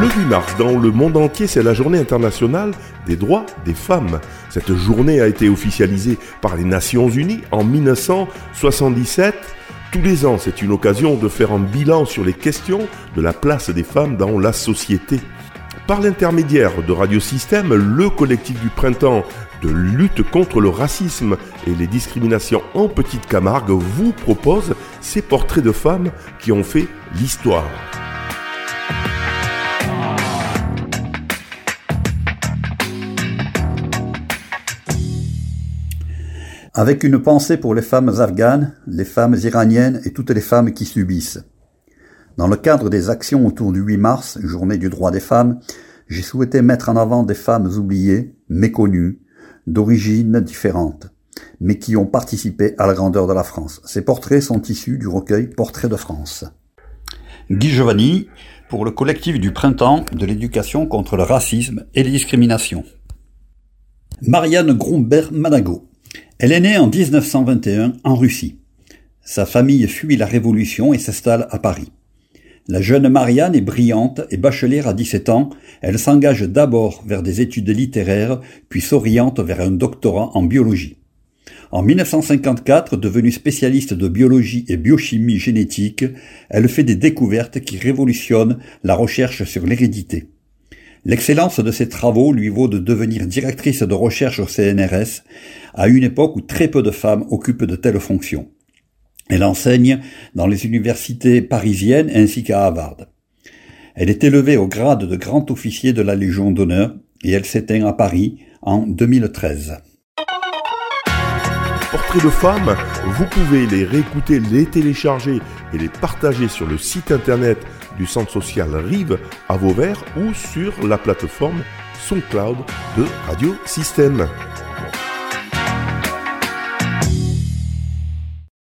Le 8 mars, dans le monde entier, c'est la journée internationale des droits des femmes. Cette journée a été officialisée par les Nations Unies en 1977. Tous les ans, c'est une occasion de faire un bilan sur les questions de la place des femmes dans la société. Par l'intermédiaire de Radio Système, le collectif du printemps de lutte contre le racisme et les discriminations en Petite Camargue vous propose ces portraits de femmes qui ont fait l'histoire. Avec une pensée pour les femmes afghanes, les femmes iraniennes et toutes les femmes qui subissent. Dans le cadre des actions autour du 8 mars, journée du droit des femmes, j'ai souhaité mettre en avant des femmes oubliées, méconnues, d'origines différentes, mais qui ont participé à la grandeur de la France. Ces portraits sont issus du recueil Portraits de France. Guy Giovanni, pour le collectif du printemps de l'éducation contre le racisme et les discriminations. Marianne Grumbert-Manago. Elle est née en 1921 en Russie. Sa famille fuit la Révolution et s'installe à Paris. La jeune Marianne est brillante et bachelière à 17 ans. Elle s'engage d'abord vers des études littéraires, puis s'oriente vers un doctorat en biologie. En 1954, devenue spécialiste de biologie et biochimie génétique, elle fait des découvertes qui révolutionnent la recherche sur l'hérédité. L'excellence de ses travaux lui vaut de devenir directrice de recherche au CNRS, à une époque où très peu de femmes occupent de telles fonctions. Elle enseigne dans les universités parisiennes ainsi qu'à Harvard. Elle est élevée au grade de grand officier de la Légion d'honneur et elle s'éteint à Paris en 2013. Portraits de femmes, vous pouvez les réécouter, les télécharger et les partager sur le site internet du centre social Rive à Vauvert ou sur la plateforme SoundCloud de Radio Système.